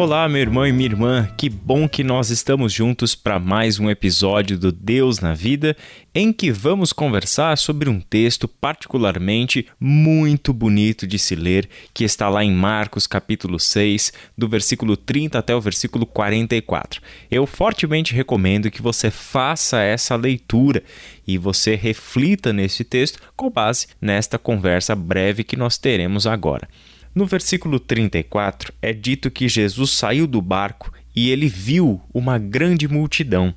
Olá, meu irmão e minha irmã, que bom que nós estamos juntos para mais um episódio do Deus na Vida, em que vamos conversar sobre um texto particularmente muito bonito de se ler, que está lá em Marcos capítulo 6, do versículo 30 até o versículo 44. Eu fortemente recomendo que você faça essa leitura e você reflita nesse texto com base nesta conversa breve que nós teremos agora. No versículo 34 é dito que Jesus saiu do barco e ele viu uma grande multidão.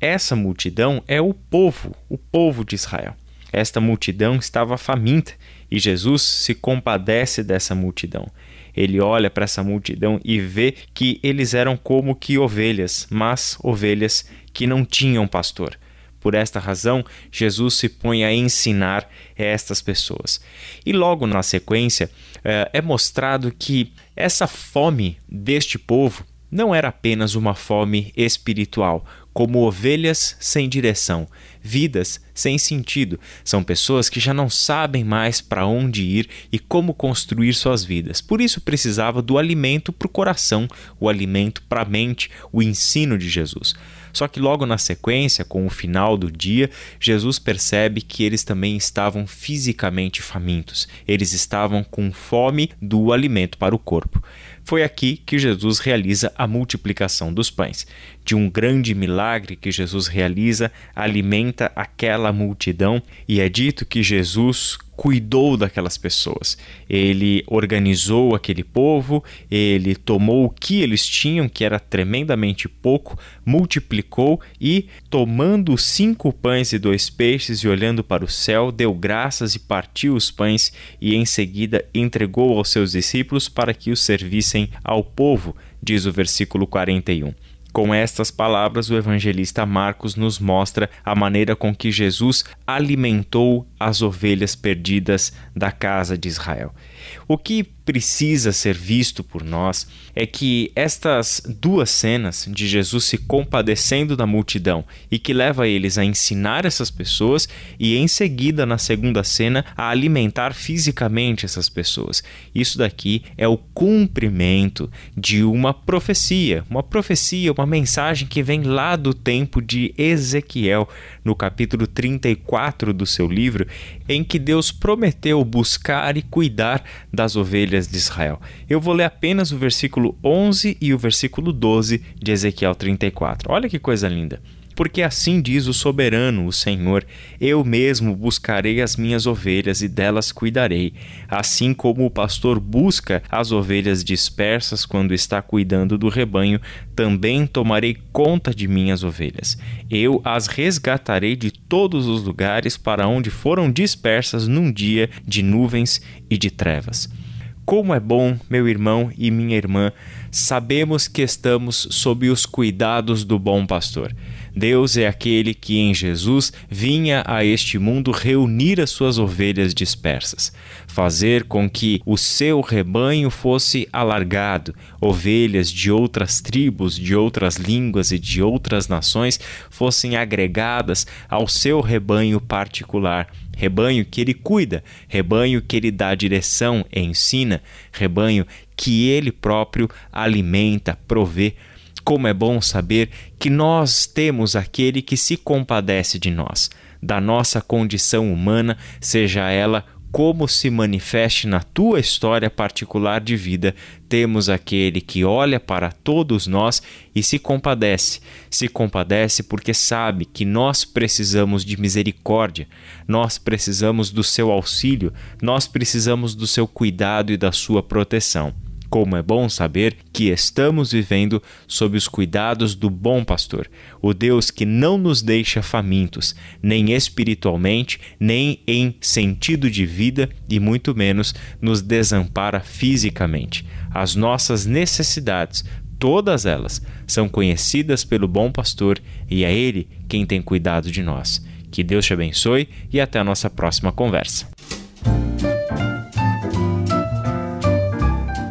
Essa multidão é o povo, o povo de Israel. Esta multidão estava faminta e Jesus se compadece dessa multidão. Ele olha para essa multidão e vê que eles eram como que ovelhas, mas ovelhas que não tinham pastor. Por esta razão, Jesus se põe a ensinar estas pessoas. E logo na sequência, é, é mostrado que essa fome deste povo não era apenas uma fome espiritual, como ovelhas sem direção, vidas sem sentido. São pessoas que já não sabem mais para onde ir e como construir suas vidas. Por isso precisava do alimento para o coração, o alimento para a mente, o ensino de Jesus. Só que logo na sequência, com o final do dia, Jesus percebe que eles também estavam fisicamente famintos. Eles estavam com fome do alimento para o corpo. Foi aqui que Jesus realiza a multiplicação dos pães. De um grande milagre que Jesus realiza, alimenta aquela multidão e é dito que Jesus cuidou daquelas pessoas. Ele organizou aquele povo, ele tomou o que eles tinham, que era tremendamente pouco, multiplicou e, tomando cinco pães e dois peixes e olhando para o céu, deu graças e partiu os pães e em seguida entregou aos seus discípulos para que os servissem ao povo, diz o versículo 41. Com estas palavras, o evangelista Marcos nos mostra a maneira com que Jesus alimentou as ovelhas perdidas da casa de Israel. O que precisa ser visto por nós é que estas duas cenas de Jesus se compadecendo da multidão e que leva eles a ensinar essas pessoas e em seguida na segunda cena a alimentar fisicamente essas pessoas. Isso daqui é o cumprimento de uma profecia, uma profecia, uma mensagem que vem lá do tempo de Ezequiel, no capítulo 34 do seu livro, em que Deus prometeu buscar e cuidar das ovelhas de Israel. Eu vou ler apenas o versículo 11 e o versículo 12 de Ezequiel 34. Olha que coisa linda porque assim diz o soberano, o Senhor: Eu mesmo buscarei as minhas ovelhas e delas cuidarei, assim como o pastor busca as ovelhas dispersas quando está cuidando do rebanho, também tomarei conta de minhas ovelhas. Eu as resgatarei de todos os lugares para onde foram dispersas num dia de nuvens e de trevas. Como é bom, meu irmão e minha irmã, sabemos que estamos sob os cuidados do bom pastor. Deus é aquele que em Jesus vinha a este mundo reunir as suas ovelhas dispersas, fazer com que o seu rebanho fosse alargado, ovelhas de outras tribos, de outras línguas e de outras nações fossem agregadas ao seu rebanho particular rebanho que ele cuida, rebanho que ele dá direção e ensina, rebanho que ele próprio alimenta, provê. Como é bom saber que nós temos aquele que se compadece de nós, da nossa condição humana, seja ela como se manifeste na tua história particular de vida, temos aquele que olha para todos nós e se compadece. Se compadece porque sabe que nós precisamos de misericórdia, nós precisamos do seu auxílio, nós precisamos do seu cuidado e da sua proteção. Como é bom saber que estamos vivendo sob os cuidados do bom pastor, o Deus que não nos deixa famintos, nem espiritualmente, nem em sentido de vida e muito menos nos desampara fisicamente. As nossas necessidades, todas elas, são conhecidas pelo bom pastor e é ele quem tem cuidado de nós Que Deus te abençoe e até a nossa próxima conversa.